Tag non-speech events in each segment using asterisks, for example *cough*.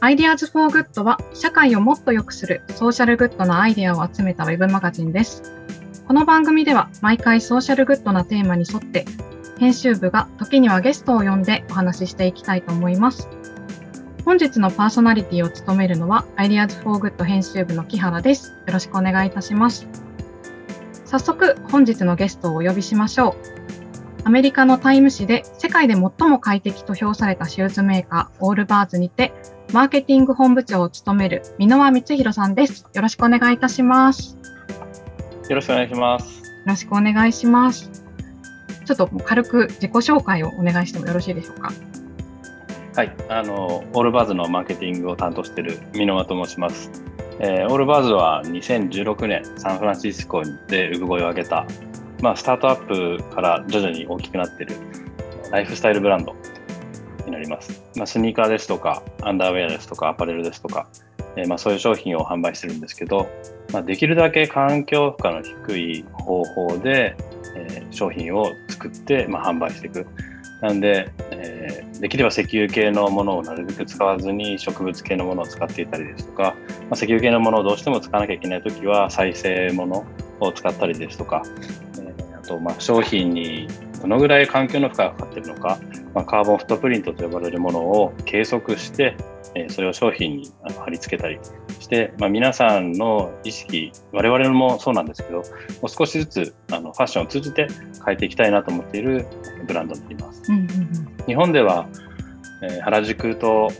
Ideas for Good は社会をもっと良くするソーシャルグッドなアイデアを集めたウェブマガジンです。この番組では毎回ソーシャルグッドなテーマに沿って編集部が時にはゲストを呼んでお話ししていきたいと思います。本日のパーソナリティを務めるのは Ideas for Good 編集部の木原です。よろしくお願いいたします。早速本日のゲストをお呼びしましょう。アメリカのタイム誌で世界で最も快適と評されたシューズメーカー Allbirds にてマーケティング本部長を務める箕輪光弘さんです。よろしくお願いいたします。よろしくお願いします。よろしくお願いします。ちょっと軽く自己紹介をお願いしてもよろしいでしょうか。はい、あのオールバーズのマーケティングを担当している箕輪と申します。えー、オールバーズは2016年サンフランシスコで産声を上げた、まあ、スタートアップから徐々に大きくなっているライフスタイルブランドになります。まあ、スニーカーですとか、アンダーウェアですとか、アパレルですとか、えー、まあ、そういう商品を販売してるんですけど、まあ、できるだけ環境負荷の低い方法で、えー、商品を作って、まあ、販売していく。なんで、えー、できれば石油系のものをなるべく使わずに植物系のものを使っていたりですとか、まあ、石油系のものをどうしても使わなきゃいけないときは再生ものを使ったりですとか、とまあ商品にどのぐらい環境の負荷がかかっているのか、まあ、カーボンフットプリントと呼ばれるものを計測して、えー、それを商品に貼り付けたりして、まあ、皆さんの意識、我々もそうなんですけど、もう少しずつあのファッションを通じて変えていきたいなと思っているブランドになります。うんうんうん、日本では、えー、原宿と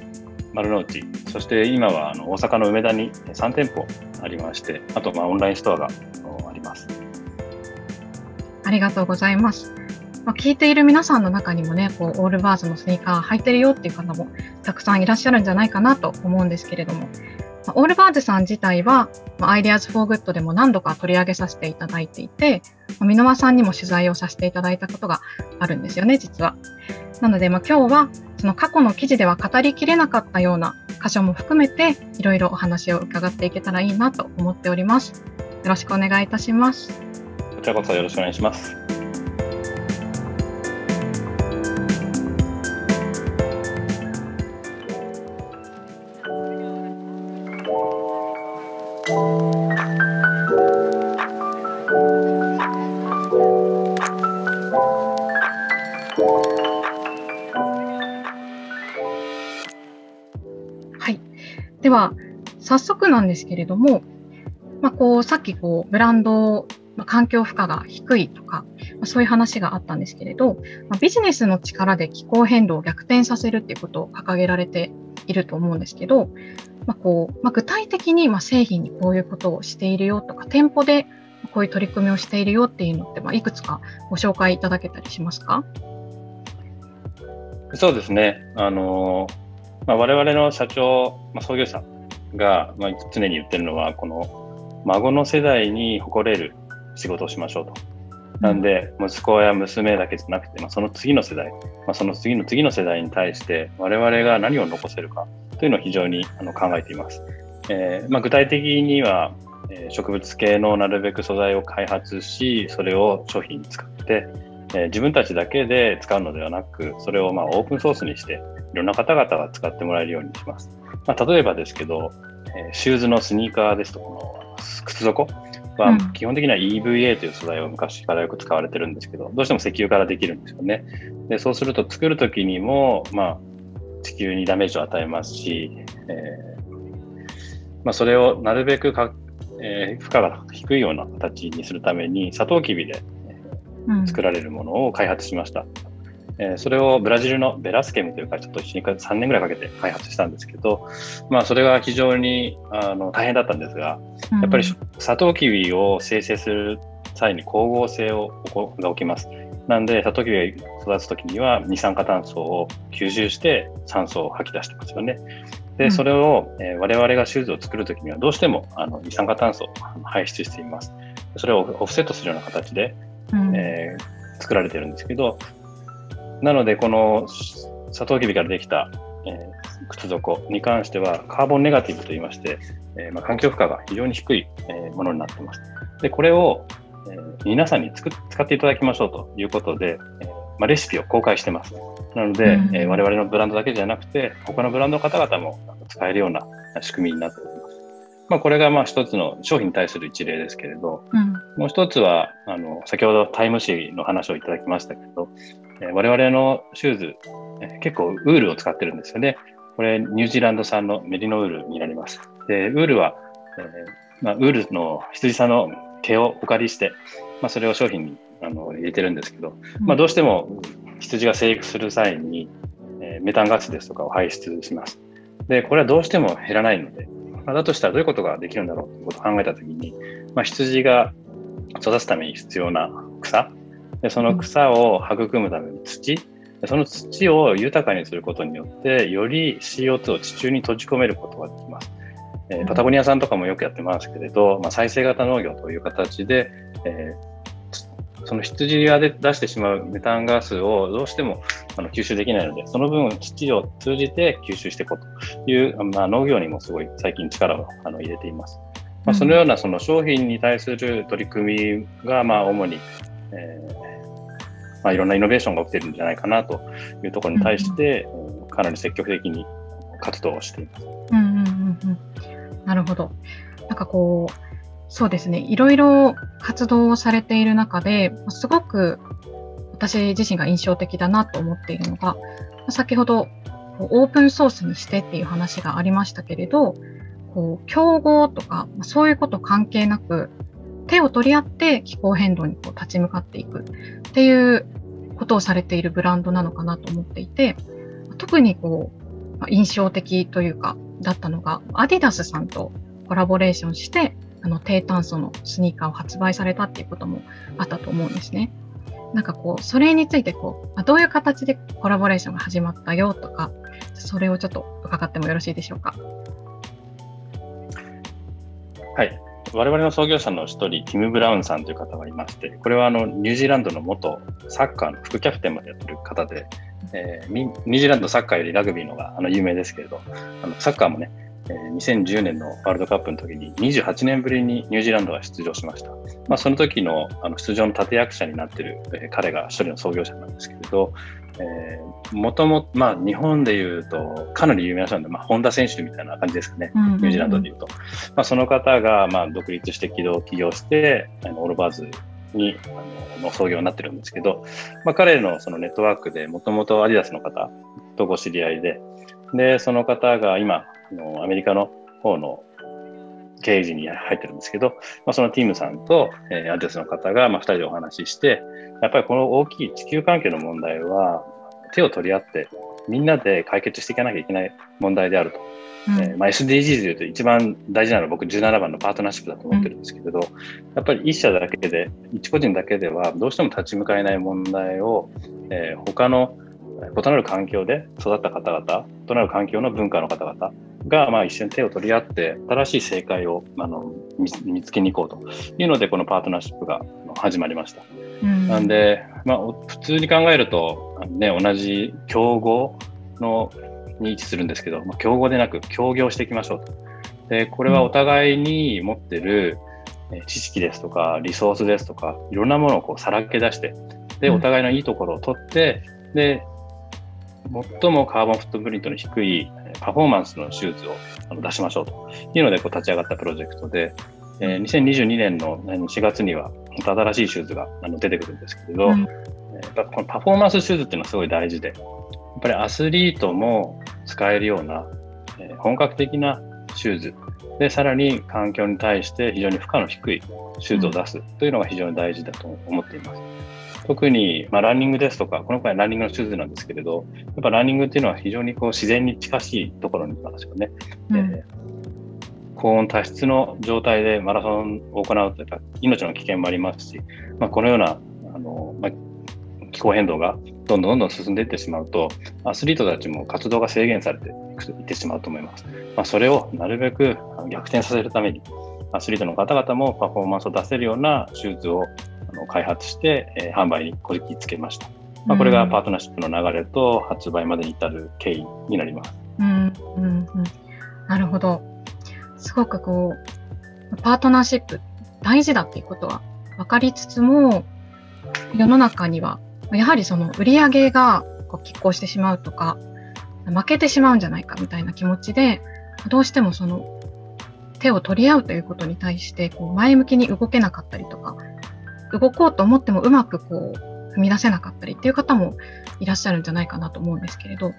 丸の内、そして今はあの大阪の梅田に3店舗ありまして、あとまあオンラインストアがあります。ありがとうございます。まあ、聞いている皆さんの中にもね、こうオールバーズのスニーカー履いてるよっていう方もたくさんいらっしゃるんじゃないかなと思うんですけれども、まあ、オールバーズさん自体は、まあ、Ideas for Good でも何度か取り上げさせていただいていて、まあ、箕輪さんにも取材をさせていただいたことがあるんですよね、実は。なので、まあ、今日はその過去の記事では語りきれなかったような箇所も含めて、いろいろお話を伺っていけたらいいなと思っております。よろしくお願いいたします。こちらこそよろしくお願いします。では、早速なんですけれども、まあ、こうさっきこうブランド、まあ、環境負荷が低いとか、まあ、そういう話があったんですけれど、まあ、ビジネスの力で気候変動を逆転させるっていうことを掲げられていると思うんですけど、まあこうまあ、具体的にまあ製品にこういうことをしているよとか、店舗でこういう取り組みをしているよっていうのって、まあ、いくつかご紹介いただけたりしますか？そうですね。あのまあ、我々の社長、まあ、創業者が、まあ、常に言ってるのは、この孫の世代に誇れる仕事をしましょうと。なんで、息子や娘だけじゃなくて、まあ、その次の世代、まあ、その次の次の世代に対して、我々が何を残せるかというのを非常にあの考えています。えーまあ、具体的には、えー、植物系のなるべく素材を開発し、それを商品に使って、えー、自分たちだけで使うのではなく、それをまあオープンソースにして、いろんな方々が使ってもらえるようにします。まあ、例えばですけど、えー、シューズのスニーカーですとかの靴底は基本的には EVA という素材を昔からよく使われてるんですけど、どうしても石油からできるんですよね。でそうすると作るときにも、まあ、地球にダメージを与えますし、えーまあ、それをなるべくか、えー、負荷が低いような形にするために、サトウキビで作られるものを開発しました。えー、それをブラジルのベラスケムという会社と一緒に3年ぐらいかけて開発したんですけど、まあ、それが非常にあの大変だったんですが、やっぱりサトウキビを生成する際に光合成をが起きます。なんで、サトウキビが育つときには二酸化炭素を吸収して酸素を吐き出してますよね。で、それを、えー、我々がシューズを作るときにはどうしてもあの二酸化炭素を排出しています。それをオフセットするような形で、うん、えー、作られてるんですけど、なので、このサトウキビからできた、えー、靴底に関しては、カーボンネガティブといいまして、えー、まあ、環境負荷が非常に低い、えー、ものになっています。で、これを、え皆さんに使っていただきましょうということで、えまあ、レシピを公開してます。なので、うん、えー、我々のブランドだけじゃなくて、他のブランドの方々も使えるような仕組みになっております。まあ、これがまあ一つの商品に対する一例ですけれど、うん、もう一つは、あの、先ほどタイム誌の話をいただきましたけど、えー、我々のシューズ、えー、結構ウールを使ってるんですよね。これ、ニュージーランド産のメリノウールになります。で、ウールは、えーまあ、ウールの羊さんの毛をお借りして、まあ、それを商品にあの入れてるんですけど、まあ、どうしても羊が生育する際に、えー、メタンガスですとかを排出します。で、これはどうしても減らないので、まあ、だとしたらどういうことができるんだろうということを考えたときに、まあ、羊が育つために必要な草、でその草を育むための土、その土を豊かにすることによって、より CO2 を地中に閉じ込めることができます。えー、パタゴニアさんとかもよくやってますけれど、まあ、再生型農業という形で、えー、その羊が出してしまうメタンガスをどうしてもあの吸収できないので、その分土を通じて吸収していこうという、まあ、農業にもすごい最近力をあの入れています。まあ、そのようなその商品に対する取り組みが、まあ、主に、えーまあ、いろんなイノベーションが起きてるんじゃないかなというところに対して、うん、かなり積極的に活動をしています。うんうんうんうんなるほど。なんかこう、そうですね、いろいろ活動をされている中で、すごく私自身が印象的だなと思っているのが、先ほどオープンソースにしてっていう話がありましたけれど、こう競合とかそういうこと関係なく手を取り合って気候変動にこう立ち向かっていくっていうことをされているブランドなのかなと思っていて特にこう印象的というかだったのが、アディダスさんとコラボレーションして、あの低炭素のスニーカーを発売されたっていうこともあったと思うんですね。なんかこう、それについてこう、どういう形でコラボレーションが始まったよとか、それをちょっと伺ってもよろしいでしょうか？はい。我々の創業者の一人、ティム・ブラウンさんという方がいまして、これはあのニュージーランドの元サッカーの副キャプテンまでやってる方で、えー、ニュージーランドサッカーよりラグビーのがあの有名ですけれど、あのサッカーもね、2010年のワールドカップの時に28年ぶりにニュージーランドが出場しました。まあ、その時のあの出場の立役者になっている、えー、彼が一人の創業者なんですけれど、えー、もともまあ、日本でいうと、かなり有名な人なんで、まあ、本田選手みたいな感じですかね、ニュージーランドでいうと。まあ、その方が、まあ、独立して起業起業して、あのオールバーズにあのの創業になってるんですけど、まあ、彼のそのネットワークでもともとアディダスの方とご知り合いで、で、その方が今、アメリカの方の経営陣に入ってるんですけど、まあ、そのティムさんと、えー、アディダスの方が、まあ、2人でお話しして、やっぱりこの大きい地球環境の問題は、手を取り合って、みんなで解決していかなきゃいけない問題であると。えー、まあ、SDGs でいうと一番大事なのは僕17番のパートナーシップだと思ってるんですけれど、うん、やっぱり一社だけで、一個人だけではどうしても立ち向かえない問題を、えー、他の異なる環境で育った方々、異なる環境の文化の方々が、まあ、一緒に手を取り合って、新しい正解をあの見つけに行こうというので、このパートナーシップが始まりました。うん、なんで、まあ、普通に考えると、ね、同じ競合のに位置するんですけど、まあ、競合でなく協業していきましょうと。で、これはお互いに持ってる知識ですとか、リソースですとか、いろんなものをこうさらけ出して、で、お互いのいいところを取って、で、最もカーボンフットプリントの低いパフォーマンスのシューズを出しましょうというのでこう立ち上がったプロジェクトで、えー、2022年の4月には新しいシューズが出てくるんですけれど、うん、このパフォーマンスシューズっていうのはすごい大事で、っぱりアスリートも使えるような、えー、本格的なシューズで、さらに環境に対して非常に負荷の低いシューズを出すというのが非常に大事だと思っています。特に、まあ、ランニングですとか、この回ランニングのシューズなんですけれど、やっぱランニングっていうのは非常にこう自然に近しいところにいますよね。うん、えー、高温多湿の状態でマラソンを行うと、やっぱ命の危険もありますし、まあ、このようなあの、まあ、気候変動がどんどんどんどん進んでいってしまうと、アスリートたちも活動が制限されていってしまうと思います。まあ、それをなるべく逆転させるために、アスリートの方々もパフォーマンスを出せるようなシューズを開発して、えー、販売にこぎつけました。まあ、これがパートナーシップの流れと発売までに至る経緯になります。うん、うん、うん、なるほど。すごくこう、パートナーシップ大事だっていうことは分かりつつも、世の中にはやはりその売り上げがこう拮抗してしまうとか負けてしまうんじゃないかみたいな気持ちでどうしてもその手を取り合うということに対してこう前向きに動けなかったりとか動こうと思ってもうまくこう踏み出せなかったりっていう方もいらっしゃるんじゃないかなと思うんですけれど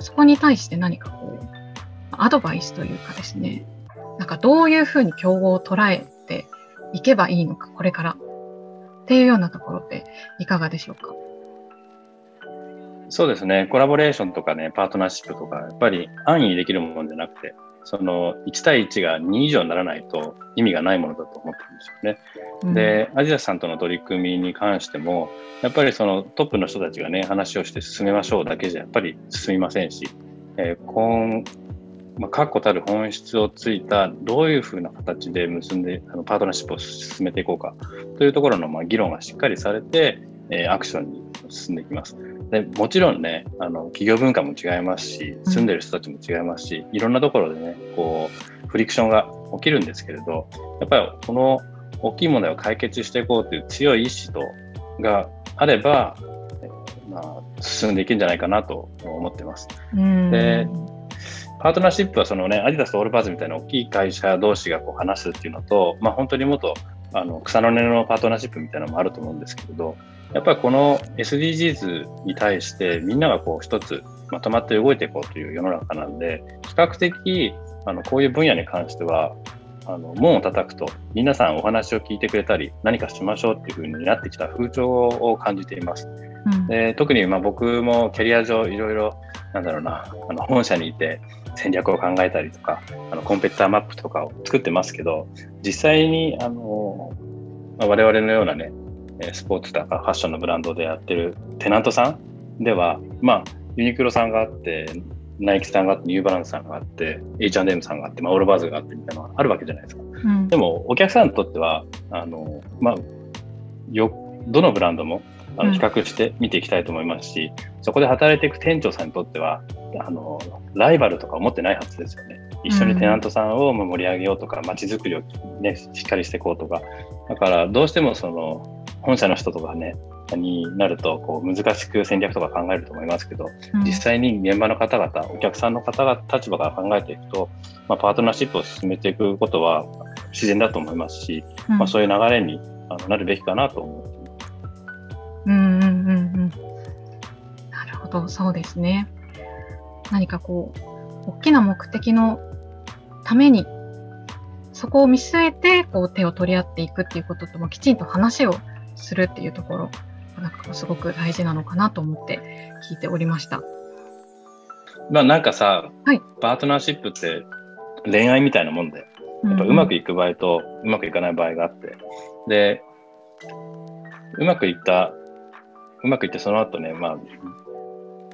そこに対して何かこうアドバイスというかですねなんかどういうふうに競合を捉えていけばいいのかこれから。っていうようなところっていかがでしょうか？そうですね、コラボレーションとかね、パートナーシップとか、やっぱり安易にできるものじゃなくて、その1対1が2以上にならないと意味がないものだと思ってるんですよね。うん、で、アジアさんとの取り組みに関しても、やっぱりそのトップの人たちがね、話をして進めましょうだけじゃやっぱり進みませんし、えー、今まあ、確固たる本質をついたどういうふうな形で結んであのパートナーシップを進めていこうかというところのまあ議論がしっかりされて、えー、アクションに進んでいきます。でもちろんねあの企業文化も違いますし住んでる人たちも違いますし、いろんなところでねこうフリクションが起きるんですけれどやっぱりこの大きい問題を解決していこうという強い意志とがあれば、えー、まあ、進んでいけるんじゃないかなと思ってます。でパートナーシップはそのねアディダスとオールバーズみたいな大きい会社同士がこう話すっていうのと、まあ、本当にもっとあの草の根のパートナーシップみたいなのもあると思うんですけれどやっぱりこの SDGs に対してみんながこう一つまとまって動いていこうという世の中なんで比較的あのこういう分野に関してはあの門を叩くと皆さんお話を聞いてくれたり何かしましょうっていうふうになってきた風潮を感じています。うん、で特にまあ僕もキャリア上いろいろなんだろうなあの本社にいて戦略を考えたりとかあのコンペティターマップとかを作ってますけど実際にあの、まあ、我々のようなねスポーツとかファッションのブランドでやってるテナントさんでは、まあ、ユニクロさんがあって、ナイキさんがあって、ニューバランスさんがあって、H&M さんがあって、まあ、オールバーズがあってみたいなのがあるわけじゃないですか。うん、でも、お客さんにとっては、あの、まあ、よ、どのブランドもあの比較して見ていきたいと思いますし、うん、そこで働いていく店長さんにとっては、あの、ライバルとか思ってないはずですよね。一緒にテナントさんを盛り上げようとか、街づくりをね、しっかりしていこうとか。だから、どうしてもその、本社の人とかね、になるとこう難しく戦略とか考えると思いますけど、うん、実際に現場の方々、お客さんの方々立場から考えていくと、まあ、パートナーシップを進めていくことは自然だと思いますし、うん、まあ、そういう流れになるべきかなと思って。うんうんうんうん。なるほど、そうですね。何かこう、大きな目的のために、そこを見据えてこう手を取り合っていくっていうことともきちんと話をするっていうところなんかすごく大事なのかなと思って聞いておりました。まあなんかさ、はい、パートナーシップって恋愛みたいなもんで、やっぱうまくいく場合とうまくいかない場合があって、で、うまくいった、うまくいってその後ね、まあ、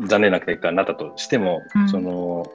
残念な結果になったとしても、うん、その、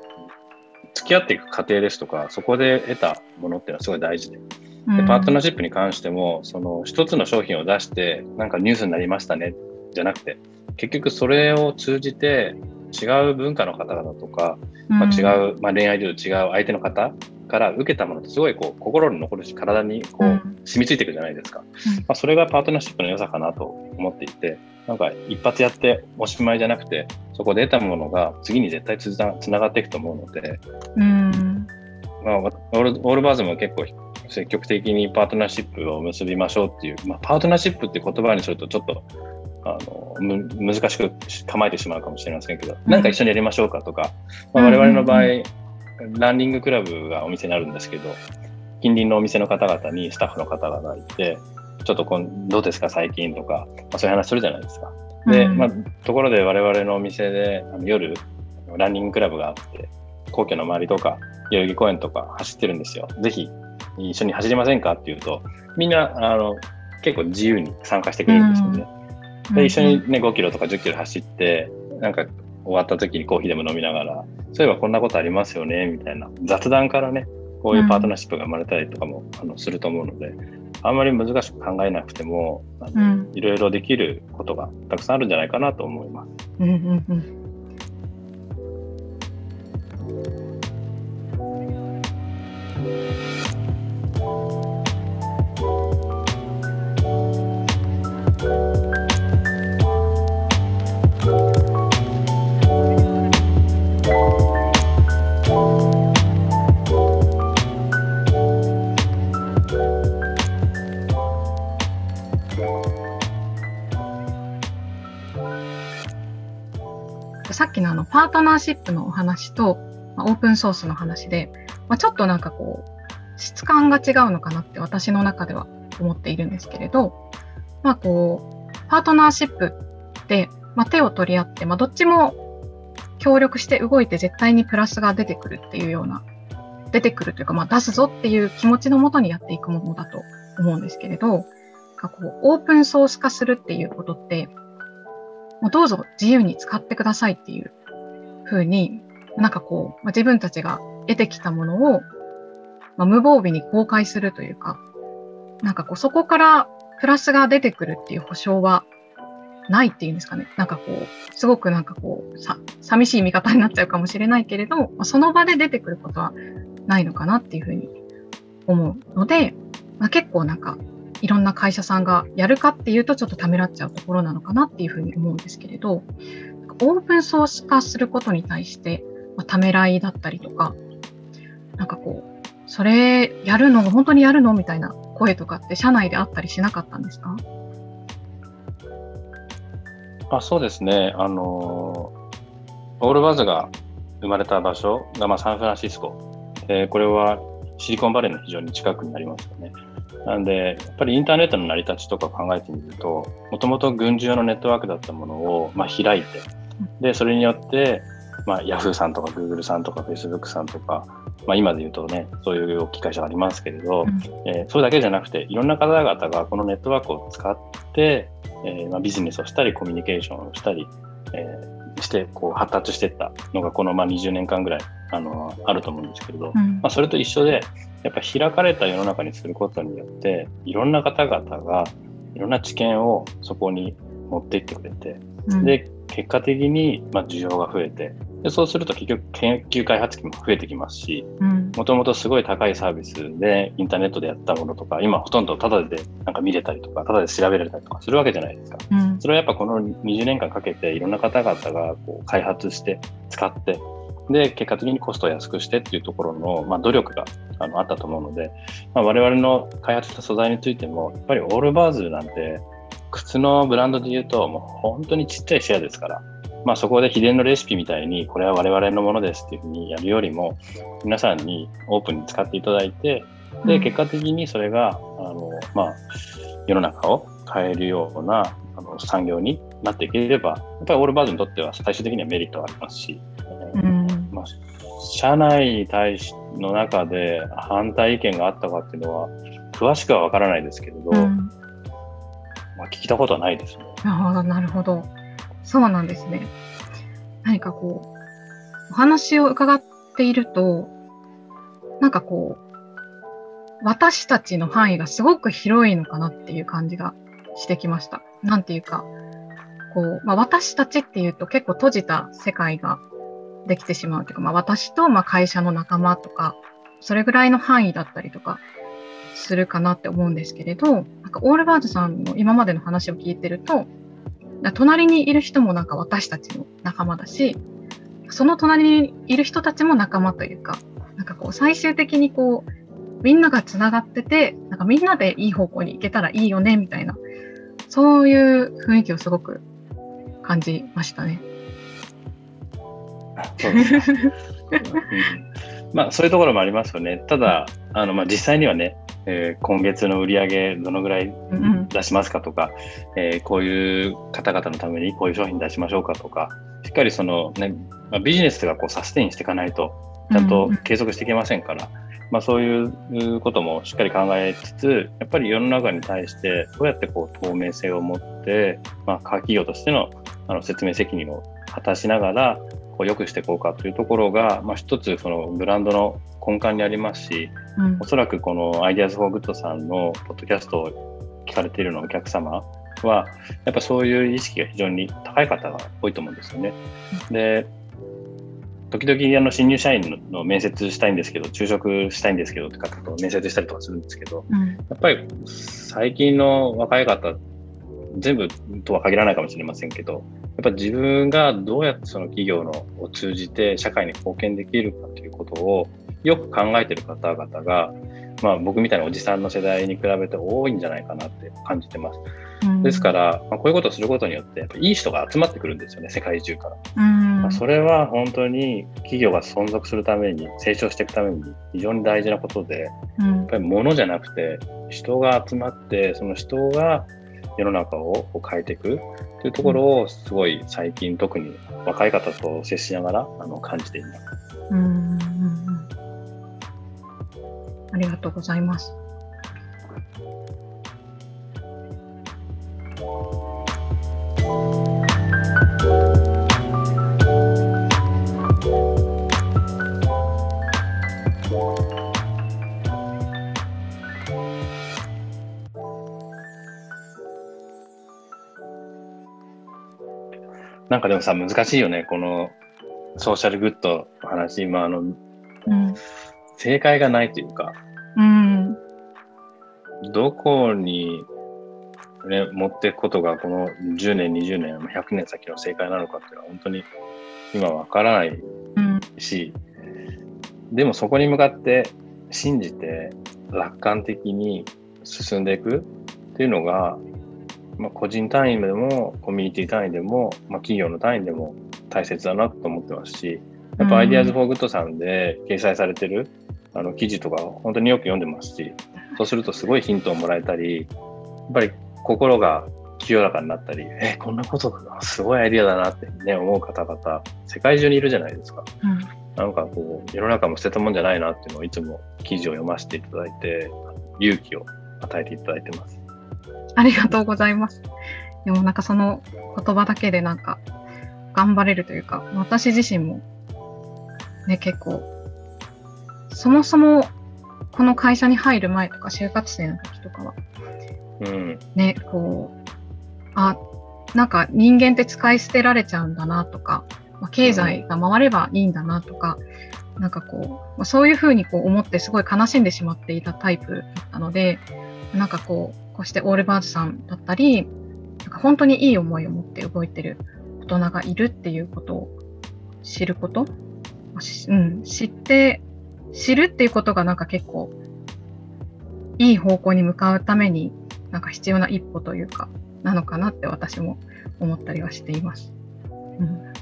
付き合っていく過程ですとか、そこで得たものっていうのはすごい大事で、でパートナーシップに関しても、その一つの商品を出して、なんかニュースになりましたね、じゃなくて、結局それを通じて違う文化の方々とか、まあ、違う、まあ、恋愛で違う相手の方から受けたものってすごいこう心に残るし体にこう染みついていくじゃないですか、まあ、それがパートナーシップの良さかなと思っていてなんか一発やっておしまいじゃなくてそこで得たものが次に絶対つながっていくと思うので、うん。まあ、オールオールバーズも結構積極的にパートナーシップを結びましょうっていう、まあ、パートナーシップって言葉にするとちょっとあの難しく構えてしまうかもしれませんけど、なんか一緒にやりましょうかとか、まあ、我々の場合、ランニングクラブがお店にあるんですけど、近隣のお店の方々にスタッフの方々がいて、ちょっとこんどうですか最近とか、まあ、そういう話するじゃないですか。で、まあ、ところで我々のお店であの夜、ランニングクラブがあって、皇居の周りとか、代々木公園とか走ってるんですよ。ぜひ一緒に走りませんかっていうと、みんな、あの、結構自由に参加してくれるんですよね。うん、で、一緒にね、5キロとか10キロ走って、なんか終わった時にコーヒーでも飲みながら、そういえばこんなことありますよね、みたいな。雑談からね、こういうパートナーシップが生まれたりとかも、あのすると思うので、あんまり難しく考えなくても、いろいろできることがたくさんあるんじゃないかなと思います。うんうんうんさっきのあのパートナーシップのお話と、まあ、オープンソースの話で、まあ、ちょっとなんかこう質感が違うのかなって私の中では思っているんですけれど、まあこう、パートナーシップって、まあ、手を取り合って、まあ、どっちも協力して動いて絶対にプラスが出てくるっていうような、出てくるというか、まあ、出すぞっていう気持ちのもとにやっていくものだと思うんですけれど、こうオープンソース化するっていうことって、もうどうぞ自由に使ってくださいっていうふうに、なんかこう、まあ、自分たちが得てきたものを、まあ、無防備に公開するというか、なんかこう、そこからプラスが出てくるっていう保証はないっていうんですかね。なんかこう、すごくなんかこう、さ、寂しい見方になっちゃうかもしれないけれど、まあ、その場で出てくることはないのかなっていうふうに思うので、まあ、結構なんか、いろんな会社さんがやるかっていうとちょっとためらっちゃうところなのかなっていうふうに思うんですけれど、オープンソース化することに対して、まあ、ためらいだったりとか、なんかこう、それやるの本当にやるのみたいな声とかって社内であったりしなかったんですか？あそうですね。あの、オールバズが生まれた場所が、まあ、サンフランシスコ。えー、これはシリコンバレーの非常に近くになりますよね。なんで、やっぱりインターネットの成り立ちとか考えてみると、もともと軍事用のネットワークだったものを、まあ、開いて、で、それによって、まあ、Yahoo さんとか Google さんとか Facebook さんとか、まあ、今で言うとね、そういう大きい会社がありますけれど、うん、えー、それだけじゃなくて、いろんな方々がこのネットワークを使って、えーまあ、ビジネスをしたり、コミュニケーションをしたり、えー、してこう発達していったのが、このまあ20年間ぐらいあのあると思うんですけれど、うん、まあ、それと一緒で、やっぱ開かれた世の中にすることによって、いろんな方々がいろんな知見をそこに持っていってくれて、うん、で、結果的にまあ需要が増えて、でそうすると結局研究開発機も増えてきますし、もともとすごい高いサービスでインターネットでやったものとか、今ほとんどタダでなんか見れたりとか、タダで調べられたりとかするわけじゃないですか。うん、それはやっぱこの20年間かけていろんな方々がこう開発して使って、で、結果的にコストを安くしてっていうところの、まあ、努力があのあったと思うので、まあ、我々の開発した素材についても、やっぱりオールバーズなんて、靴のブランドで言うと、もう本当にちっちゃいシェアですから、まあ、そこで秘伝のレシピみたいに、これは我々のものですっていうふうにやるよりも、皆さんにオープンに使っていただいて、で、結果的にそれが、あの、まあ、世の中を変えるようなあの産業になっていければ、やっぱりオールバーズにとっては最終的にはメリットがありますし、うん、まあ、社内に対しの中で反対意見があったかっていうのは、詳しくはわからないですけれど、うん、まあ、聞いたことはないですね。ああ、なるほど。そうなんですね。何かこう、お話を伺っていると、なんかこう、私たちの範囲がすごく広いのかなっていう感じがしてきました。なんていうか、こう、まあ、私たちっていうと結構閉じた世界ができてしまうというか、まあ、私とま会社の仲間とか、それぐらいの範囲だったりとかするかなって思うんですけれど、なんかオールバーズさんの今までの話を聞いてると、隣にいる人もなんか私たちの仲間だし、その隣にいる人たちも仲間というか、なんかこう最終的にこう、みんながつながってて、なんかみんなでいい方向に行けたらいいよね、みたいな、そういう雰囲気をすごく感じましたね。そうです *laughs* まあそういうところもありますよね。ただ、あのまあ実際にはね、えー、今月の売り上げどのぐらい出しますかとか、うん、えー、こういう方々のためにこういう商品出しましょうかとか、しっかりそのね、まあ、ビジネスがこうサステインしていかないと、ちゃんと継続していけませんから、うん、まあ、そういうこともしっかり考えつつ、やっぱり世の中に対してどうやってこう透明性を持って、まあ、企業としてのあの説明責任を果たしながら、こう良くしていこうかというところが、まあ、一つそのブランドの根幹にありますし、うん、おそらくこの Ideas for Good さんのポッドキャストを聞かれているのお客様は、やっぱそういう意識が非常に高い方が多いと思うんですよね。で、時々あの新入社員の面接したいんですけど、就職したいんですけどって方と面接したりとかするんですけど、うん、やっぱり最近の若い方、全部とは限らないかもしれませんけど、やっぱ自分がどうやってその企業のを通じて社会に貢献できるかということをよく考えている方々が、まあ、僕みたいなおじさんの世代に比べて多いんじゃないかなって感じてます。うんですから、まあ、こういうことをすることによって、やっぱいい人が集まってくるんですよね、世界中から。うんまあ、それは本当に企業が存続するために、成長していくために非常に大事なことで、やうんっぱり物じゃなくて、人が集まって、その人が世の中を変えていくというところを、すごい最近、特に若い方と接しながらあの感じています。うんありがとうございます。かでもさ、難しいよね、このソーシャルグッドの話、今あの、うん。正解がないというか、うん。どこに、ね、持っていくことがこの10年、20年、100年先の正解なのかっていうのは本当に今わからないうんし、でもそこに向かって信じて楽観的に進んでいくっていうのが、まあ、個人単位でもコミュニティ単位でも、まあ、企業の単位でも大切だなと思ってますし、やっぱうん Ideas for Good さんで掲載されてるあの記事とか本当によく読んでますし、そうするとすごいヒントをもらえたり、やっぱり心が清らかになったり、え、こんなことだな、すごいアイデアだなってね、思う方々、世界中にいるじゃないですか。うんなんかこう、世の中も捨てたもんじゃないなっていうのをいつも記事を読ませていただいて、勇気を与えていただいてます。ありがとうございます。でもなんかその言葉だけでなんか頑張れるというか、私自身もね、結構、そもそもこの会社に入る前とか就活生の時とかは、うん。ね、こう、あ、なんか人間って使い捨てられちゃうんだなとか、まあ、経済が回ればいいんだなとか、なんかこう、まあ、そういうふうにこう思ってすごい悲しんでしまっていたタイプだったので、なんかこう、こうしてオールバーズさんだったり、なんか本当にいい思いを持って動いてる大人がいるっていうことを知ること、うん、知って、知るっていうことがなんか結構いい方向に向かうためになんか必要な一歩というか、なのかなって私も思ったりはしています。うん、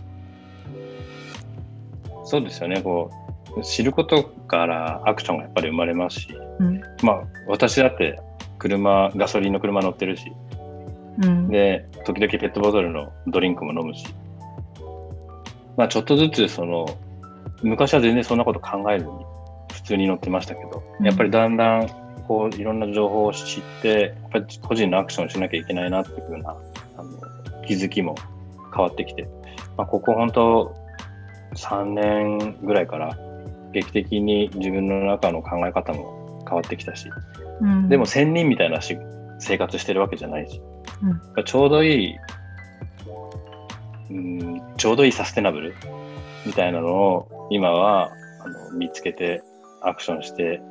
そうですよね。こう、知ることからアクションがやっぱり生まれますし、うん、まあ、私だって車、ガソリンの車乗ってるし、うん、で、時々ペットボトルのドリンクも飲むし、まあ、ちょっとずつ、その、昔は全然そんなこと考えずに、普通に乗ってましたけど、うん。やっぱりだんだん、こう、いろんな情報を知って、やっぱり個人のアクションをしなきゃいけないなっていうふうな、あの、気づきも変わってきて、まあ、ここ本当、3年ぐらいから、劇的に自分の中の考え方も変わってきたし、うん、でも仙人みたいなし生活してるわけじゃないし、うん。ちょうどいい、うん、ちょうどいいサステナブル？みたいなのを今はあの見つけてアクションして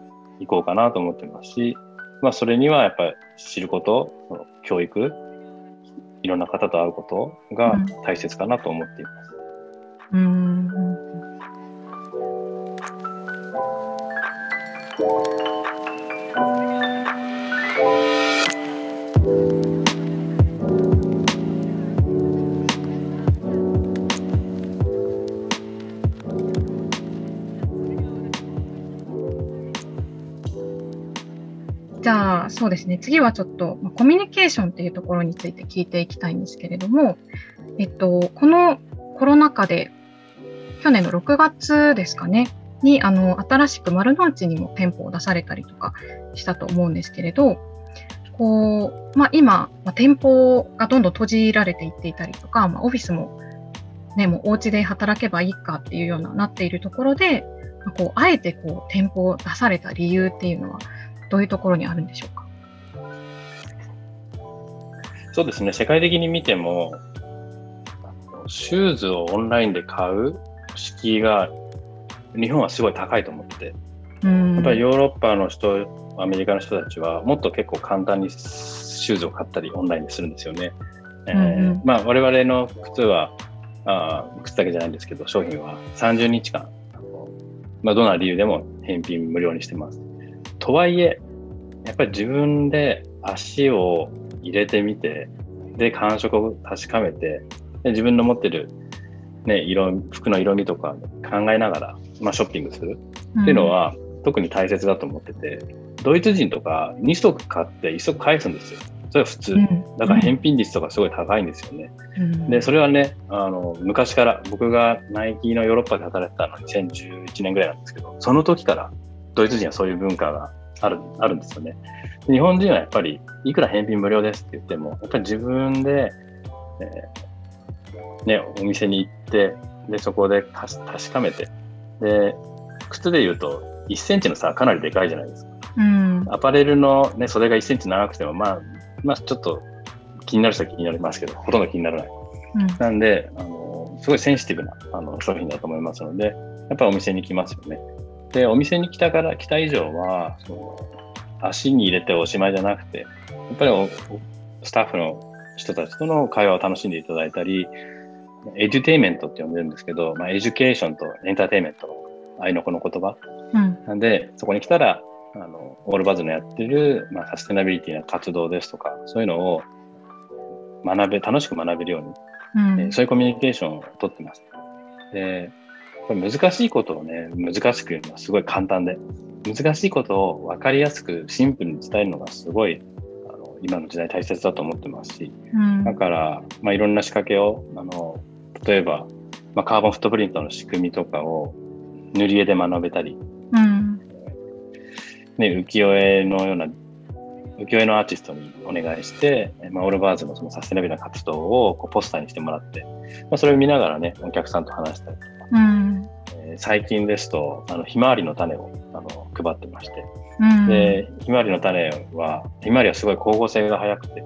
いこうかなと思ってますし、まあそれにはやっぱり知ること、その教育、いろんな方と会うことがうん。大切かなと思っています。うん、じゃあ、そうですね。次はちょっと、コミュニケーションっていうところについて聞いていきたいんですけれども、えっと、このコロナ禍で、去年の6月ですかね、に、あの、新しく丸の内にも店舗を出されたりとかしたと思うんですけれど、こう、まあ今、まあ、店舗がどんどん閉じられていっていたりとか、まあオフィスもね、もうお家で働けばいいかっていうようななっているところで、まあこう、あえてこう、店舗を出された理由っていうのは、どういうところにあるんでしょうか？そうですね、世界的に見ても、シューズをオンラインで買う敷居が日本はすごい高いと思ってて、うん。やっぱりヨーロッパの人、アメリカの人たちはもっと結構簡単にシューズを買ったりオンラインでするんですよね。えーまあ我々の靴はあー靴だけじゃないんですけど、商品は30日間、まあ、どんな理由でも返品無料にしてます。とはいえ、やっぱり自分で足を入れてみて、で、感触を確かめて、で自分の持ってる、ね、色、服の色味とか考えながら、まあ、ショッピングするっていうのは、特に大切だと思ってて、ドイツ人とか2足買って1足返すんですよ。それは普通。だから返品率とかすごい高いんですよね。で、それはね、あの、昔から僕がナイキのヨーロッパで働いてたのは2011年ぐらいなんですけど、その時からドイツ人はそういう文化がある、あるんですよね。日本人はやっぱり、いくら返品無料ですって言っても、やっぱり自分で、えー、ね、お店に行って、で、そこで確かめて、で、靴で言うと1センチの差かなりでかいじゃないですか。うん、アパレルの、ね、袖が1センチ長くても、まあ、まあ、ちょっと気になる人は気になりますけど、ほとんど気にならない。うん、なんで、あの、すごいセンシティブなあの商品だと思いますので、やっぱりお店に来ますよね。で、お店に来たから、来た以上は、その足に入れておしまいじゃなくて、やっぱりスタッフの人たちとの会話を楽しんでいただいたり、エデュテイメントって呼んでるんですけど、まあ、エデュケーションとエンターテイメント、愛の子の言葉。うん、なんで、そこに来たら、あの、オールバズのやってる、まあ、サステナビリティな活動ですとか、そういうのを学べ、楽しく学べるように、うん、えー、そういうコミュニケーションをとってます。で、これ難しいことをね、難しく言うのはすごい簡単で、難しいことを分かりやすくシンプルに伝えるのがすごいあの今の時代大切だと思ってますし、うん、だから、まあ、いろんな仕掛けをあの例えば、まあ、カーボンフットプリントの仕組みとかを塗り絵で学べたり、うん、ね、浮世絵のような浮世絵のアーティストにお願いして、まあ、オールバーズのそのサステナビルな活動をこうポスターにしてもらって、まあ、それを見ながらねお客さんと話したりとか、うん。えー、最近ですとあのひまわりの種をあの配ってまして、うん、でひまわりの種はひまわりはすごい光合成が早くて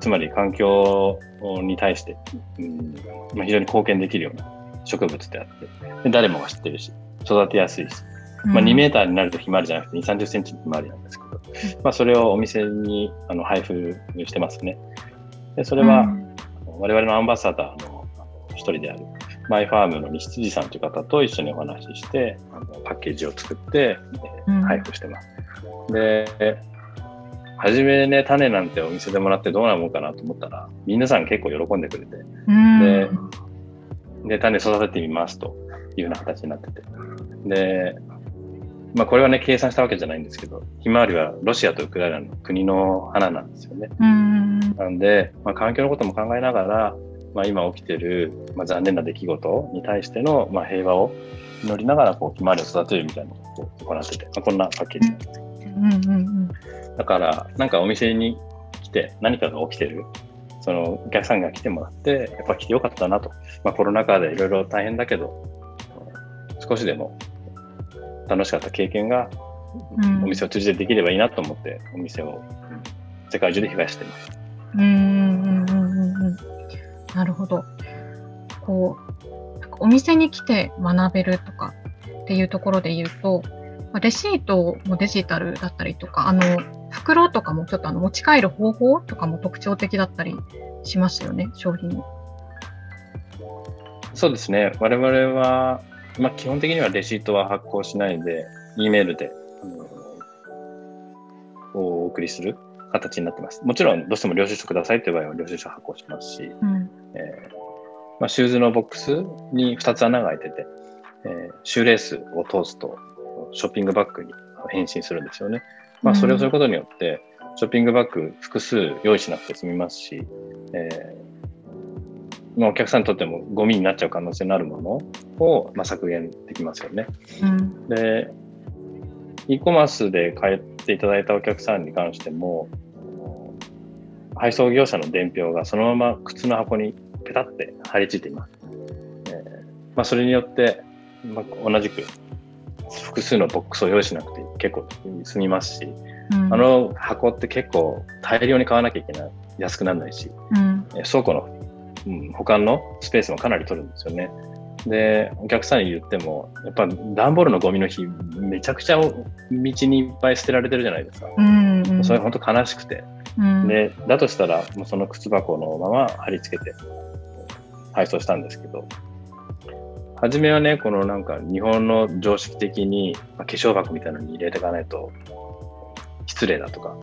つまり環境に対して、うんまあ、非常に貢献できるような植物であってで誰もが知ってるし育てやすいし。まあ、2メーターになるとひまわりじゃなくて2、30センチのひまわりなんですけど、まあ、それをお店にあの配布してますね。でそれは、我々のアンバサダーの一人である、マイファームの西辻さんという方と一緒にお話しして、あのパッケージを作って、配布してます。で、初めね、種なんてお店でもらってどうなもんかなと思ったら、皆さん結構喜んでくれて、で、で種育ててみますというような形になってて。で、まあ、これはね、計算したわけじゃないんですけど、ひまわりはロシアとウクライナの国の花なんですよね。なんで、まあ、環境のことも考えながら、まあ、今起きてる、まあ、残念な出来事に対しての、まあ、平和を祈りながらこうひまわりを育てるみたいなことを行ってて、まあ、こんなパッケージなんですよ。うんうんうん、だから、なんかお店に来て何かが起きてる。そのお客さんが来てもらって、やっぱ来てよかったなと。まあ、コロナ禍でいろいろ大変だけど、少しでも楽しかった経験が、お店を通じてできればいいなと思って、お店を世界中で増やしてます。うんうんうんうんなるほど。こう、お店に来て学べるとかっていうところで言うと、レシートもデジタルだったりとか、あの、袋とかもちょっとあの持ち帰る方法とかも特徴的だったりしますよね、商品そうですね。我々は、まあ、基本的にはレシートは発行しないで、E メールで、あのお送りする形になってます。もちろん、どうしても領収書くださいという場合は領収書発行しますし、うん、えー、まあ、シューズのボックスに2つ穴が開いてて、えー、シューレースを通すと、ショッピングバッグに変身するんですよね。まあ、それをすることによって、ショッピングバッグ複数用意しなくて済みますし、えーまあ、お客さんにとってもゴミになっちゃう可能性のあるものを、まあ、削減できますよね。うん、で、e コマースで買っていただいたお客さんに関しても、配送業者の伝票がそのまま靴の箱にペタって貼り付いています。えーまあ、それによって、まあ、同じく複数のボックスを用意しなくて結構済みますし、うん、あの箱って結構大量に買わなきゃいけない安くならないし、うん、倉庫のうん、保管のスペースもかなり取るんですよね。で、お客さんに言っても、やっぱ段ボールのゴミの日、めちゃくちゃ道にいっぱい捨てられてるじゃないですか。うんうん、それ本当悲しくて。うん、で、だとしたら、もうその靴箱のまま貼り付けて配送したんですけど、初めはね、このなんか日本の常識的に、まあ、化粧箱みたいなのに入れていかないと失礼だとか、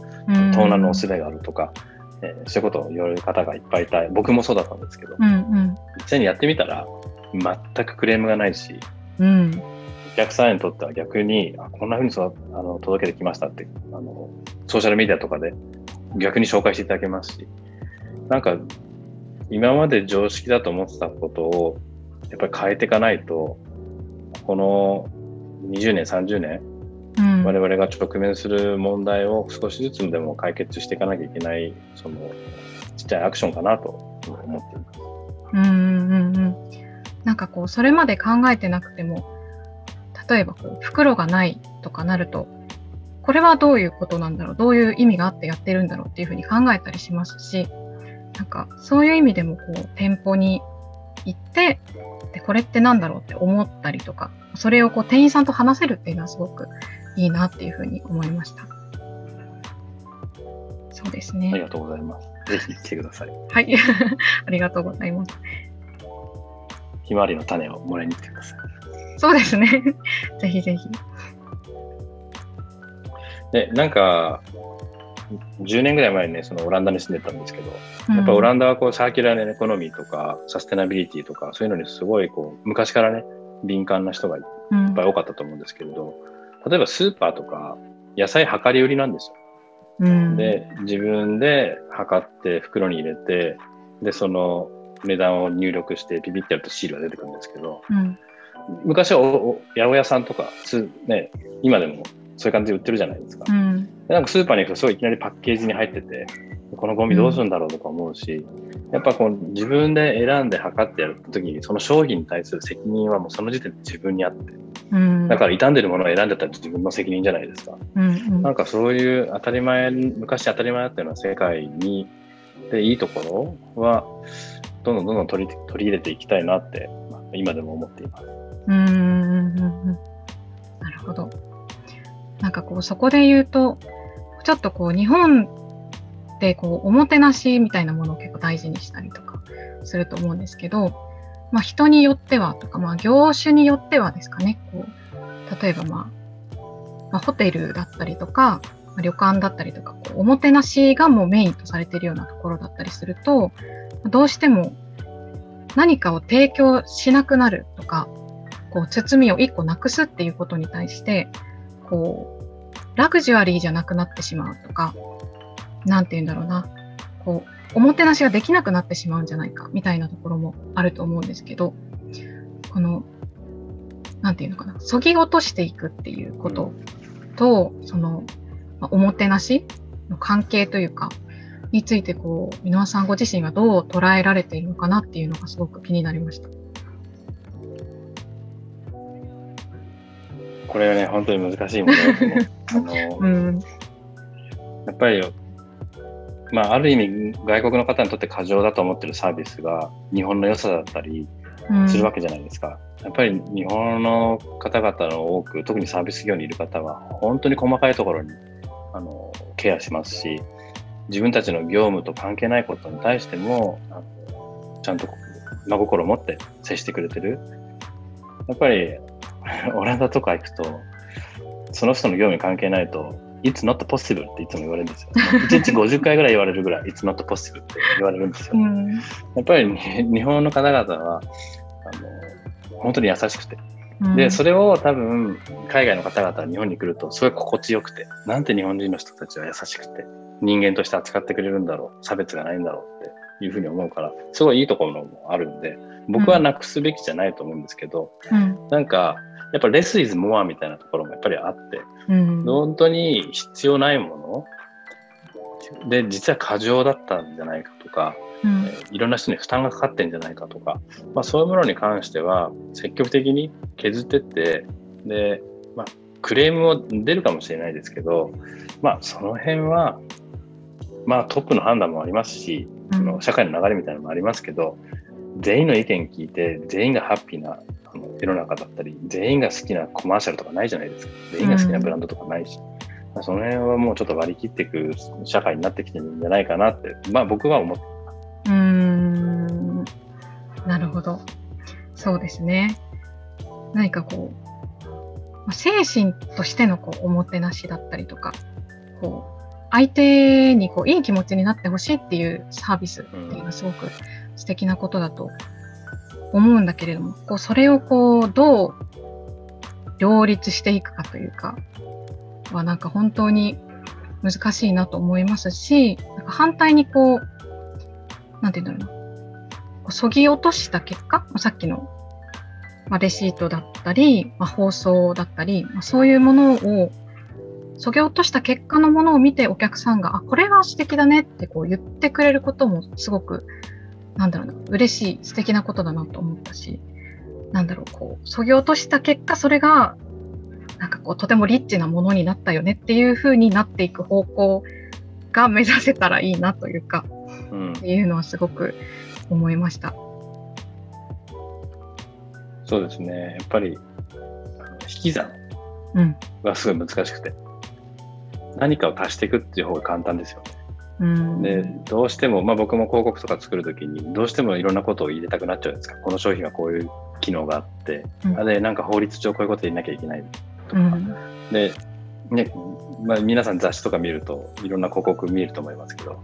盗難の恐れがあるとか、えー、そういうことを言われる方がいっぱいいた。僕もそうだったんですけど、うんうん、実際にやってみたら全くクレームがないし、うん、お客さんにとっては逆に、あこんなふうにそあの届けてきましたってあの、ソーシャルメディアとかで逆に紹介していただけますし、なんか今まで常識だと思ってたことをやっぱり変えていかないと、この20年、30年、うん、我々が直面する問題を少しずつでも解決していかなきゃいけない、そのちっちゃいアクションかなと思っています。うんうんうん。なんかこう、それまで考えてなくても、例えばこう袋がないとかなると、これはどういうことなんだろう、どういう意味があってやってるんだろうっていうふうに考えたりしますし、なんかそういう意味でもこう店舗に行ってでこれって何だろうって思ったりとかそれをこう店員さんと話せるっていうのはすごくいいなっていうふうに思いました。そうですね。ありがとうございます。ぜひ来てください。はい。*laughs* ありがとうございます。ひまわりの種をもらいに来てください。そうですね。*laughs* ぜひぜひでなんか10年ぐらい前にね、そのオランダに住んでたんですけど、やっぱオランダはこうサーキュラーエコノミーとかサステナビリティとかそういうのにすごいこう昔からね、敏感な人がいっぱい多かったと思うんですけれど、例えばスーパーとか野菜量り売りなんですよ。うん、で、自分で測って袋に入れて、で、その値段を入力してピピってやるとシールが出てくるんですけど、うん、昔はお八百屋さんとか、ね、今でもそういう感じで売ってるじゃないですか。うん、なんかスーパーに行くとすごいいきなりパッケージに入ってて、このゴミどうするんだろうとか思うし、うん、やっぱこう自分で選んで測ってやるときに、その商品に対する責任はもうその時点で自分にあって、うん、だから傷んでるものを選んでたら自分の責任じゃないですか。うんうん、なんかそういう当たり前、昔当たり前だったような世界に、で、いいところは、どんどんどんどん取り取り入れていきたいなって、今でも思っています。うん、なるほど。なんかこう、そこで言うと、ちょっとこう、日本ってこう、おもてなしみたいなものを結構大事にしたりとかすると思うんですけど、まあ人によってはとか、まあ業種によってはですかね、こう、例えばまあ、まあ、ホテルだったりとかま、旅館だったりとか、こうおもてなしがもうメインとされているようなところだったりすると、どうしても何かを提供しなくなるとか、こう包みを一個なくすっていうことに対して、こう、ラグジュアリーじゃなくなってしまうとか、なんて言うんだろうな、こう、おもてなしができなくなってしまうんじゃないか、みたいなところもあると思うんですけど、この、なんていうのかな、そぎ落としていくっていうことと、その、ま、おもてなしの関係というか、について、こう、箕輪さんご自身がどう捉えられているのかなっていうのがすごく気になりました。これはね、本当に難しいものだと思う。*laughs* あの、うん、やっぱり、まあ、ある意味、外国の方にとって過剰だと思ってるサービスが日本の良さだったりするわけじゃないですか。うん、やっぱり日本の方々の多く、特にサービス業にいる方は、本当に細かいところにあのケアしますし、自分たちの業務と関係ないことに対しても、あのちゃんと真心を持って接してくれてる。やっぱり *laughs* オランダとか行くと、その人の業務に関係ないと、It's not possible っていつも言われるんですよ。1日50回ぐらい言われるぐらい、It's not possible って言われるんですよ。うん、やっぱり日本の方々は、あの本当に優しくて。で、それを多分、海外の方々は日本に来ると、すごい心地よくて、なんて日本人の人たちは優しくて、人間として扱ってくれるんだろう、差別がないんだろうっていうふうに思うから、すごいいいところもあるんで、僕はなくすべきじゃないと思うんですけど、うん、なんか、やっぱレスイズモアみたいなところもやっぱりあって、うん、本当に必要ないもの。で、実は過剰だったんじゃないかとか、うん、えいろんな人に負担がかかってんじゃないかとか、まあ、そういうものに関しては積極的に削ってって、で、まあ、クレームも出るかもしれないですけど、まあ、その辺は、まあ、トップの判断もありますし、うん、の社会の流れみたいなのもありますけど、全員の意見聞いて、全員がハッピーなあの世の中だったり、全員が好きなコマーシャルとかないじゃないですか。全員が好きなブランドとかないし。うん、その辺はもうちょっと割り切っていく社会になってきてるんじゃないかなって、まあ僕は思ってます。うん。なるほど。そうですね。何かこう、精神としてのこうおもてなしだったりとか、こう、相手にこういい気持ちになってほしいっていうサービスっていうのはすごく素敵なことだと思うんだけれども、こうそれをこうどう両立していくかというか、はなんか本当に難しいなと思いますし、なんか反対にこう、なんて言うんだろうな、そぎ落とした結果、さっきの、ま、レシートだったり、ま、放送だったり、ま、そういうものを、そぎ落とした結果のものを見てお客さんが、あ、これは素敵だねってこう言ってくれることもすごく、なんだろうな、嬉しい、素敵なことだなと思ったし、なんだろう、こう、そぎ落とした結果、それがなんかこうとてもリッチなものになったよねっていう風になっていく方向が目指せたらいいなというか、うん、っていうのはすごく思いました。そうですね。やっぱり引き算がすごい難しくて、うん、何かを足していくっていう方が簡単ですよね。うん、でどうしても、まあ、僕も広告とか作るときにどうしてもいろんなことを入れたくなっちゃうんですか。この商品はこういう機能があって、うん、あれなんか法律上こういうこと言いなきゃいけないとか、うん、で、ねまあ、皆さん雑誌とか見るといろんな広告見ると思いますけど。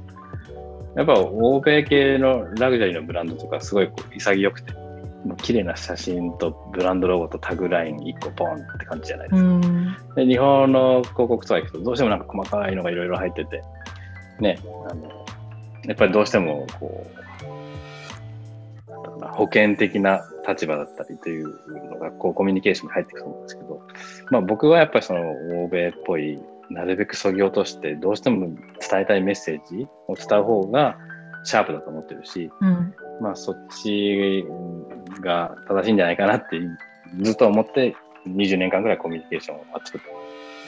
やっぱ欧米系のラグジュアリーのブランドとかすごいこう潔くて綺麗な写真とブランドロゴとタグライン1個ポンって感じじゃないですか。うん、で日本の広告とか行くとどうしてもなんか細かいのがいろいろ入っててねあのやっぱりどうしてもこう保険的な立場だったりというのがこうコミュニケーションに入ってくると思うんですけど、まあ、僕はやっぱりその欧米っぽいなるべくそぎ落としてどうしても伝えたいメッセージを伝う方がシャープだと思ってるし、うん、まあそっちが正しいんじゃないかなってずっと思って20年間ぐらいコミュニケーションを作ってま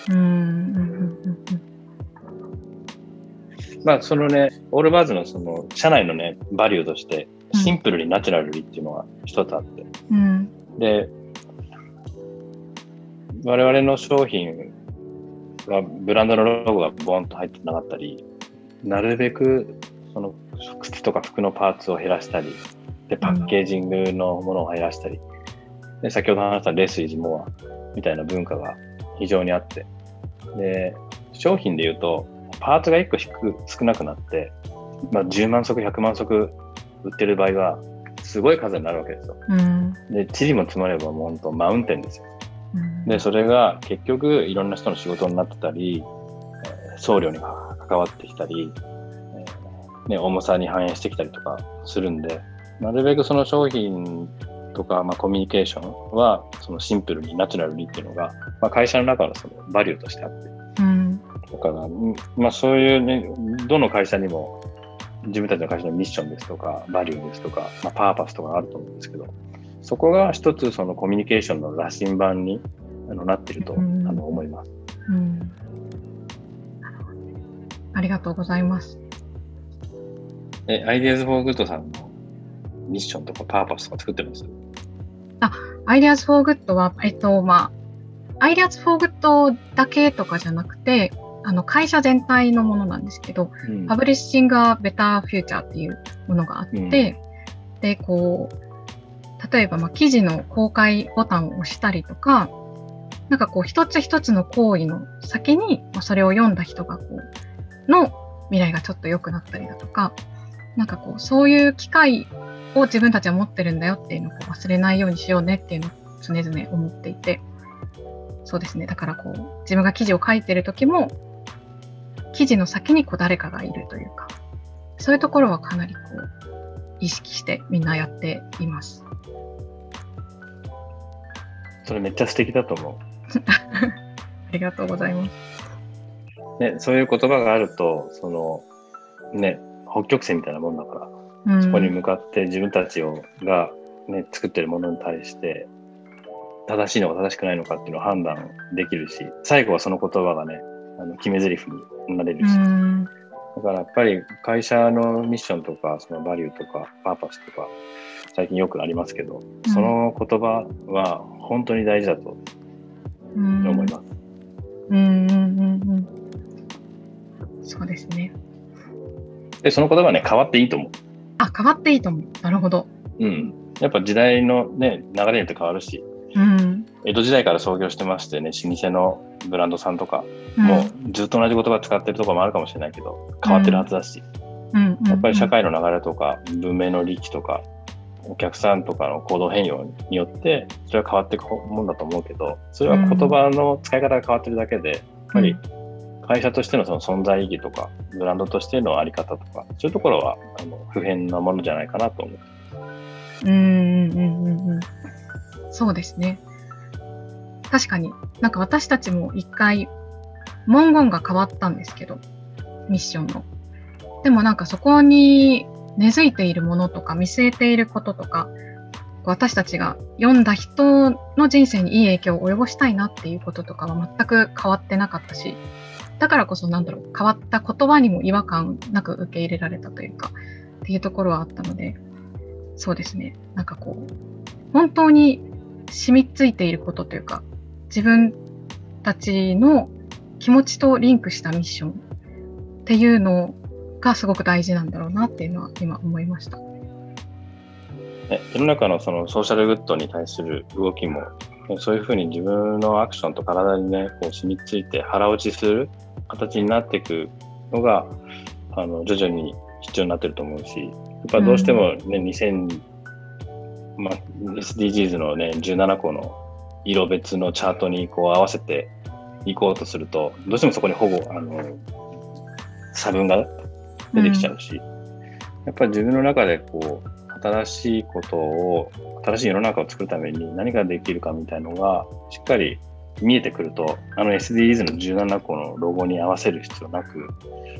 す。うんまあそのね、オールバーズのその社内のね、バリューとして、シンプルにナチュラルにっていうのが一つあって、うん、で我々の商品はブランドのロゴがボンと入ってなかったりなるべくその靴とか服のパーツを減らしたりでパッケージングのものを減らしたり、で先ほど話したレスイズモアみたいな文化が非常にあって。で商品で言うとパーツが1個少なくなって、まあ、10万足100万足売ってる場合は、すごい数になるわけですよ。うん、で、地理も積まればもう本当マウンテンですよ。うん、で、それが結局いろんな人の仕事になってたり、えー、送料に関わってきたり、えー、ね、重さに反映してきたりとかするんで、なるべくその商品とか、まあ、コミュニケーションはそのシンプルにナチュラルにっていうのが、まあ、会社の中のそのバリューとしてあって、うん、だから、まあ、そういうねどの会社にも自分たちの会社のミッションですとか、バリューですとか、まあ、パーパスとかあると思うんですけど、そこが一つそのコミュニケーションの羅針盤にあのなっていると、うん、あの思います、うん。ありがとうございます。え、 IDEAS FOR GOOD さんのミッションとかパーパスとか作ってます？あ、 IDEAS FOR GOOD は、えっと、まあ、 IDEAS FOR GOOD だけとかじゃなくて、あの会社全体のものなんですけど、うん、 Publishing Better Future っていうものがあって、うん、で、こう、例えば、まあ、記事の公開ボタンを押したりとか、なんかこう、一つ一つの行為の先に、まあ、それを読んだ人がこう、の未来がちょっと良くなったりだとか、なんかこう、そういう機会を自分たちは持ってるんだよっていうのを忘れないようにしようねっていうのを常々思っていて、そうですね。だからこう、自分が記事を書いてる時も、記事の先にこう誰かがいるというか、そういうところはかなりこう意識してみんなやっています。それめっちゃ素敵だと思う。*laughs* ありがとうございます。ね、そういう言葉があると、その、ね、北極星みたいなもんだから、うん、そこに向かって自分たちをが、ね、作ってるものに対して、正しいのか正しくないのかっていうのを判断できるし、最後はその言葉がね、あの決め台詞になれるし、だからやっぱり会社のミッションとか、そのバリューとか、パーパスとか、最近よくありますけど、その言葉は本当に大事だと思います。うんうんうんうんそうですね。で、その言葉はね、変わっていいと思う。あ、変わっていいと思う。なるほど。うん。やっぱ時代のね、流れによって変わるし、うん。江戸時代から創業してましてね、老舗のブランドさんとか、うんもうずっと同じ言葉使ってるところもあるかもしれないけど、変わってるはずだし、うん。やっぱり社会の流れとか、文明の利器とか、お客さんとかの行動変容によって、それは変わっていくもんだと思うけど、それは言葉の使い方が変わってるだけで、やっぱり会社としてのその存在意義とか、ブランドとしてのあり方とか、そういうところはあの不変なものじゃないかなと思う。うんうんうんうんうん。そうですね。確かに、なんか私たちも一回、文言が変わったんですけど、ミッションの。でもなんかそこに根付いているものとか見据えていることとか、私たちが読んだ人の人生にいい影響を及ぼしたいなっていうこととかは全く変わってなかったし、だからこそなんだろう、変わった言葉にも違和感なく受け入れられたというか、っていうところはあったので、そうですね。なんかこう、本当に染みついていることというか、自分たちの気持ちとリンクしたミッションっていうのがすごく大事なんだろうなっていうのは今思いました。ね、世の中のそのソーシャルグッドに対する動きも、ねそういうふうに自分のアクションと体にね、こう染みついて腹落ちする形になっていくのが、あの、徐々に必要になってると思うし、やっぱどうしてもね、2000、まあ、SDGs のね、17個の色別のチャートにこう合わせていこうとすると、どうしてもそこに保護、あの、差分が出てきちゃうし、やっぱり自分の中でこう、新しいことを、新しい世の中を作るために何ができるかみたいのが、しっかり見えてくると、あの SDGs の17個のロゴに合わせる必要なく、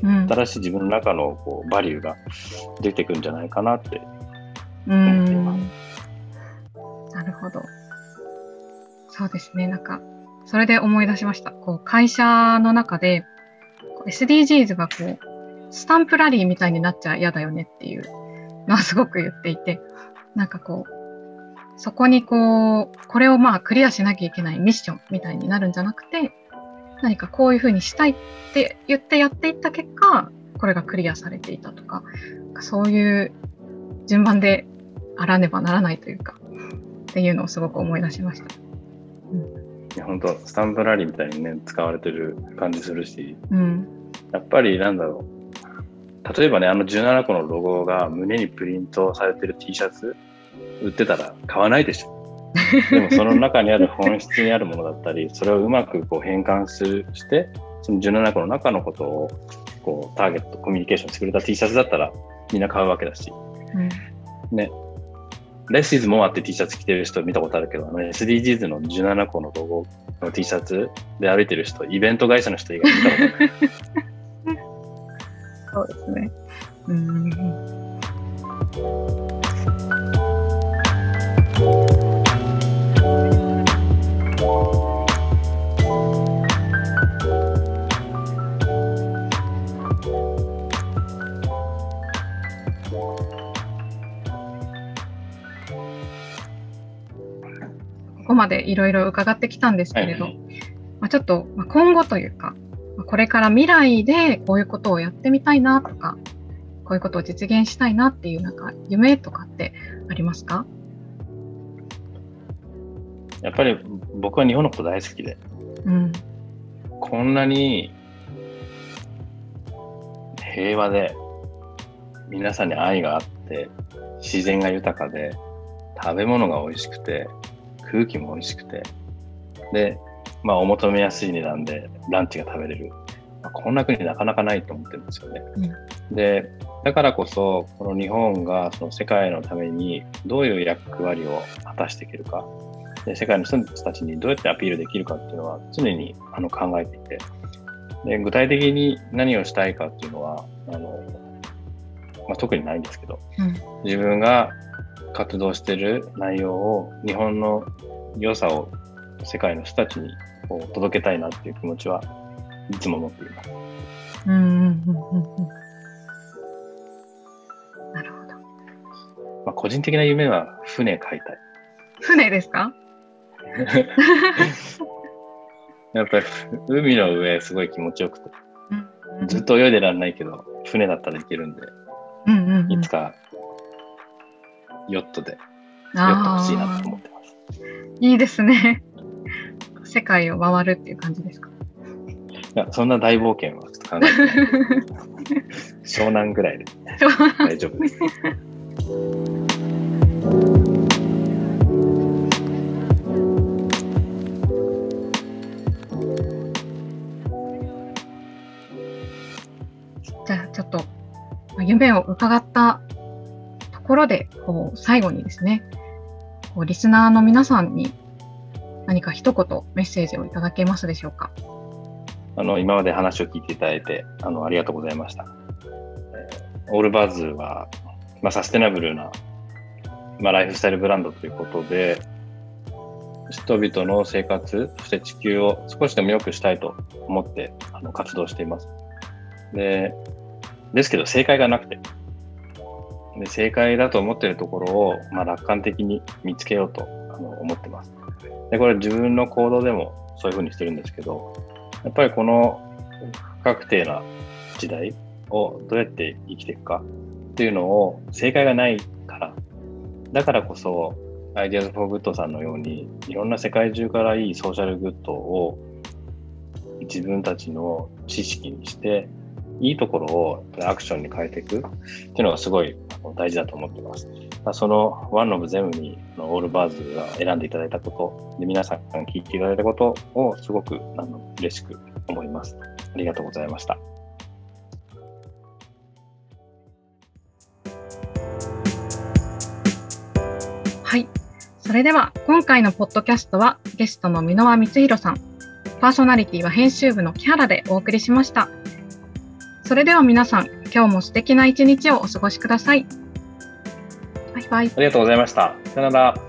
うん。新しい自分の中のこうバリューが出てくるんじゃないかなって。うん。なるほど。そうですね。なんか、それで思い出しました。こう、会社の中で、SDGs がこう、スタンプラリーみたいになっちゃ嫌だよねっていうのはすごく言っていて、なんかこう、そこにこう、これをまあクリアしなきゃいけないミッションみたいになるんじゃなくて、何かこういうふうにしたいって言ってやっていった結果、これがクリアされていたとか、そういう順番であらねばならないというか、っていうのをすごく思い出しました。いや本当スタンプラリーみたいにね、使われてる感じするし、うん。やっぱりなんだろう。例えばね、あの17個のロゴが胸にプリントされてる T シャツ売ってたら買わないでしょ。*laughs* でもその中にある本質にあるものだったり、それをうまくこう変換するして、その17個の中のことをこうターゲット、コミュニケーションしてくれた T シャツだったらみんな買うわけだし、うん。ね。Less is more って T シャツ着てる人見たことあるけど、の SDGs の17個のロゴの T シャツで歩いてる人、イベント会社の人以外見たことない。*laughs* そうですね。うん。ここまでいろいろ伺ってきたんですけれど、はい。まあ、ちょっとまあ今後というか、まあこれから未来でこういうことをやってみたいなとか、こういうことを実現したいなっていうなんか夢とかってありますか？やっぱり僕は日本のこと大好きで、うん。こんなに平和で、皆さんに愛があって、自然が豊かで、食べ物が美味しくて、空気も美味しくて、で、まあお求めやすい値段でランチが食べれる。まあこんな国なかなかないと思ってるんですよね。で、だからこそ、この日本がその世界のためにどういう役割を果たしていけるか、で世界の人たちにどうやってアピールできるかっていうのは常にあの考えていて、で具体的に何をしたいかっていうのは、あのまあ、特にないんですけど、うん。自分が活動している内容を日本の良さを世界の人たちにこう届けたいなっていう気持ちはいつも持っています。うんうんうんうんうん。なるほど。まあ、個人的な夢は船買いたい。船ですか？*laughs* やっぱり海の上すごい気持ちよくて、うんずっと泳いでらんないけど、船だったらいけるんで、うんうんうんいつかヨットで寄ってほしいなと思ってます。いいですね。世界を回るっていう感じですか？いや、そんな大冒険はちょっと考えてない。湘南ぐらいで大丈夫です。じゃあちょっと夢を伺ったとところでこう最後にですねこうリスナーの皆さんに何か一言メッセージをいただけますでしょうか？あの今まで話を聞いていただいてあのありがとうございました。オールバズは、まあ、サステナブルな、まあ、ライフスタイルブランドということで、人々の生活、そして地球を少しでも良くしたいと思ってあの活動しています。で、ですけど正解がなくて、で正解だと思ってるところを、まあ、楽観的に見つけようと思ってます。で、これ自分の行動でもそういうふうにしてるんですけど、やっぱりこの不確定な時代をどうやって生きていくかっていうのを正解がないから、だからこそ、Ideas for Good さんのように、いろんな世界中からいいソーシャルグッドを自分たちの知識にして、いいところをアクションに変えていくっていうのがすごい大事だと思ってます。そのワンオブゼムにオールバーズが選んでいただいたことで皆さん聞いていただいたことをすごくあの嬉しく思います。ありがとうございました。はい。それでは今回のポッドキャストはゲストの箕輪光弘さん、パーソナリティは編集部の木原でお送りしました。それでは皆さん、今日も素敵な一日をお過ごしください。バイバイ。ありがとうございました。さよなら。